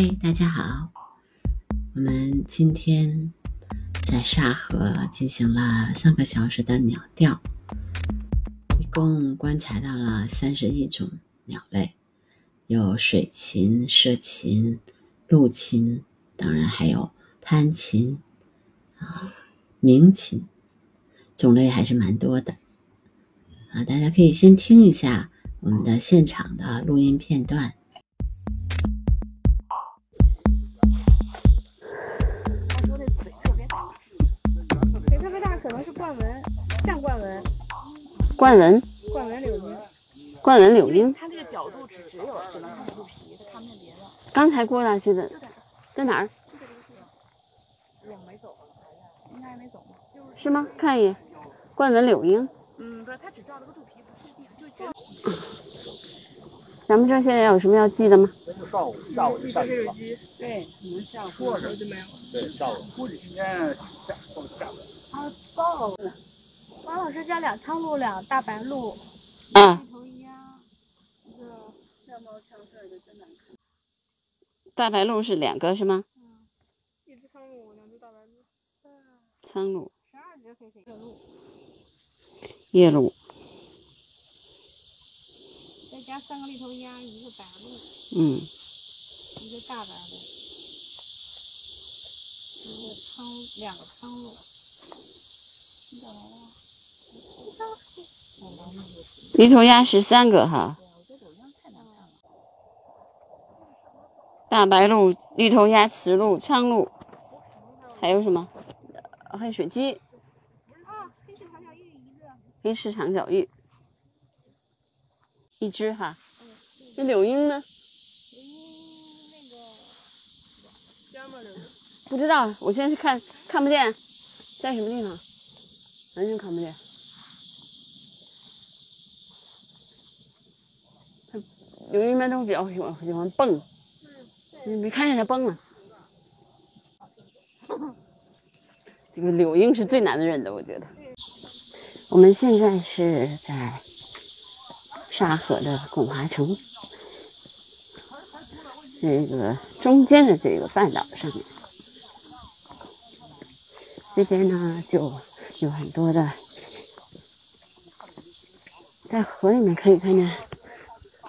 嗨，大家好！我们今天在沙河进行了三个小时的鸟调，一共观察到了三十一种鸟类，有水禽、蛇禽、陆禽，当然还有滩禽啊、鸣禽，种类还是蛮多的啊！大家可以先听一下我们的现场的录音片段。冠纹，冠纹柳莺，冠纹柳莺。它这个角度只只有只能看肚皮，它看不见别的。刚才过来去的，在哪儿？往没走，应该还没走吧。是吗？看一眼，冠纹柳莺。嗯，不是，它只照了个肚皮，不是。咱们这现在有什么要记的吗？那就上午，下午就下雨了。对，可能下午说是就没有。对，下午估计今天下午下不了。啊，报了。王老师家两苍鹭，两大白鹭，啊，一头鸭，一个的真难看。大白鹭是两个是吗？嗯，一只苍鹭，两只大白鹭。苍鹭、十二只黑黑的鹭，夜鹭，再加三个绿头鸭，一个白鹭，嗯，一个大白鹭，一个苍，两个苍鹭。你找来了？绿头鸭十三个哈。大白鹭、绿头鸭、雌鹭、苍鹭，还有什么？黑水鸡、黑翅长脚玉一。只哈。那柳莺呢？不知道，我现在是看看不见，在什么地方？完全看不见。它柳莺一般都比较喜欢喜欢蹦，你没看见它蹦啊？这个柳莺是最难认的，我觉得。我们现在是在沙河的拱华城这个中间的这个半岛上面。这边呢，就有很多的，在河里面可以看见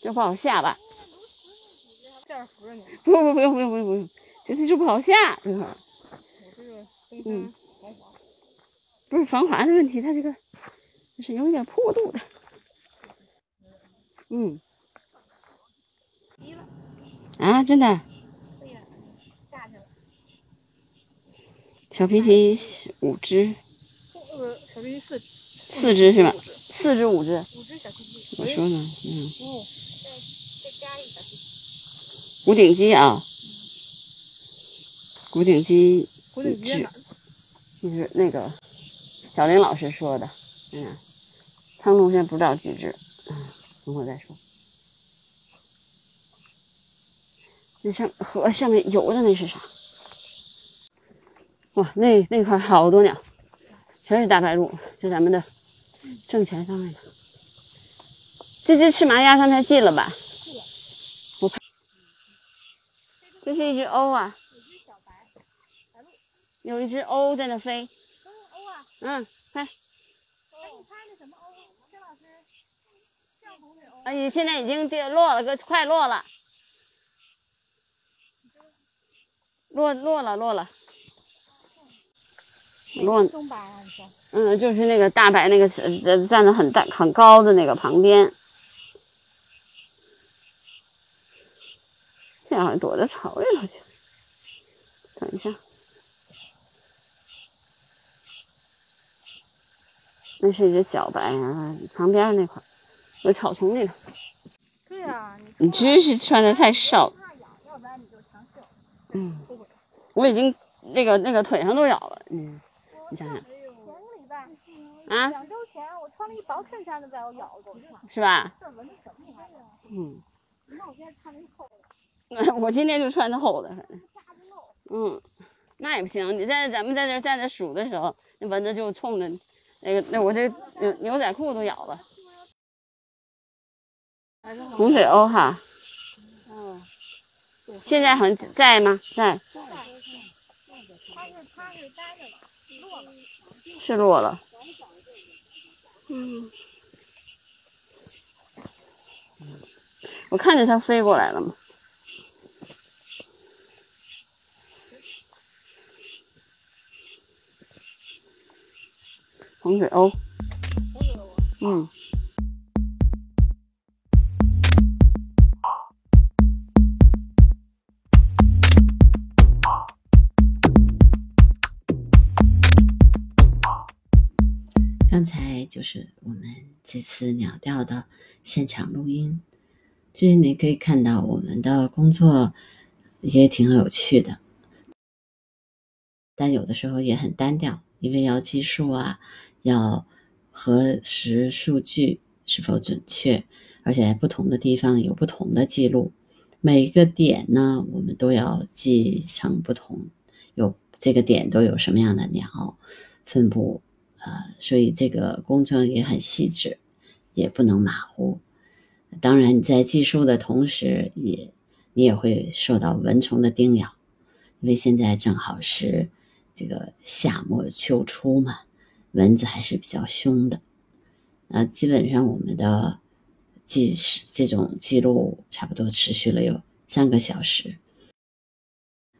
这不好下吧？这样扶着你。不不不用不用不用不用，这次就不好下这块儿。我这个嗯防滑。不是防滑的问题，它这个是有一点坡度的。嗯。啊，真的？下去了。小皮皮五只，呃，小皮皮四只，四只是吧四只五只？五只小皮皮。我说呢，嗯，哦。古顶鸡啊，古顶鸡古顶鸡？就是那个小林老师说的，嗯，苍鹭现在不知道几只，嗯，等会儿再说。那上河上面游的那是啥？哇，那那块好多鸟，全是大白鹭，就咱们的正前方那个。这只赤麻鸭刚才进了吧？我看，这是一只鸥啊，有一只鸥在那飞。嗯，看，哎，你猜那什么鸥？薛老师，相同的鸥。哎，现在已经跌落了，个快落了，落落了落了，落，松白啊，你说？嗯，就是那个大白那个呃站的很大很高的那个旁边，这样躲到草里头去。等一下，那是一只小白啊，旁边那块儿有草丛里头。对啊、你真是穿的太少，怕痒，要不然你嗯，我已经那个那个腿上都咬了，嗯，你想想前个礼拜啊，两周前我穿了一薄衬衫都被我咬过，是吧？这蚊子可厉害了。嗯，那我现在穿了一厚的，我今天就穿的厚的，反正，嗯，那也不行。你在咱们在这站着数的时候，那蚊子就冲着那个那我这牛牛仔裤都咬了。红水鸥哈，嗯，现在还在吗？在，它是它是待着了，落了。是落了。嗯，我看着它飞过来了嘛。洪水鸥，嗯。刚才就是我们这次鸟调的现场录音，就是你可以看到我们的工作也挺有趣的，但有的时候也很单调，因为要计数啊，要核实数据是否准确，而且在不同的地方有不同的记录，每一个点呢，我们都要记成不同，有这个点都有什么样的鸟分布。呃，所以这个工程也很细致，也不能马虎。当然，你在计数的同时，也你也会受到蚊虫的叮咬，因为现在正好是这个夏末秋初嘛，蚊子还是比较凶的。呃，基本上我们的记这种记录差不多持续了有三个小时，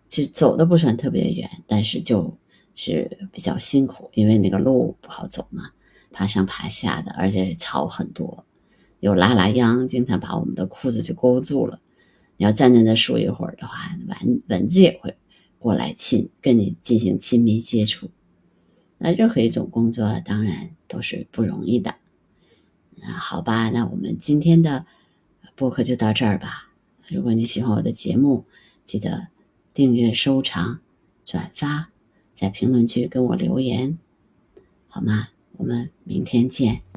其实走的不算特别远，但是就。是比较辛苦，因为那个路不好走嘛，爬上爬下的，而且草很多，有拉拉秧，经常把我们的裤子就勾住了。你要站在那数一会儿的话，蚊蚊子也会过来亲，跟你进行亲密接触。那任何一种工作当然都是不容易的。那好吧，那我们今天的播客就到这儿吧。如果你喜欢我的节目，记得订阅、收藏、转发。在评论区跟我留言，好吗？我们明天见。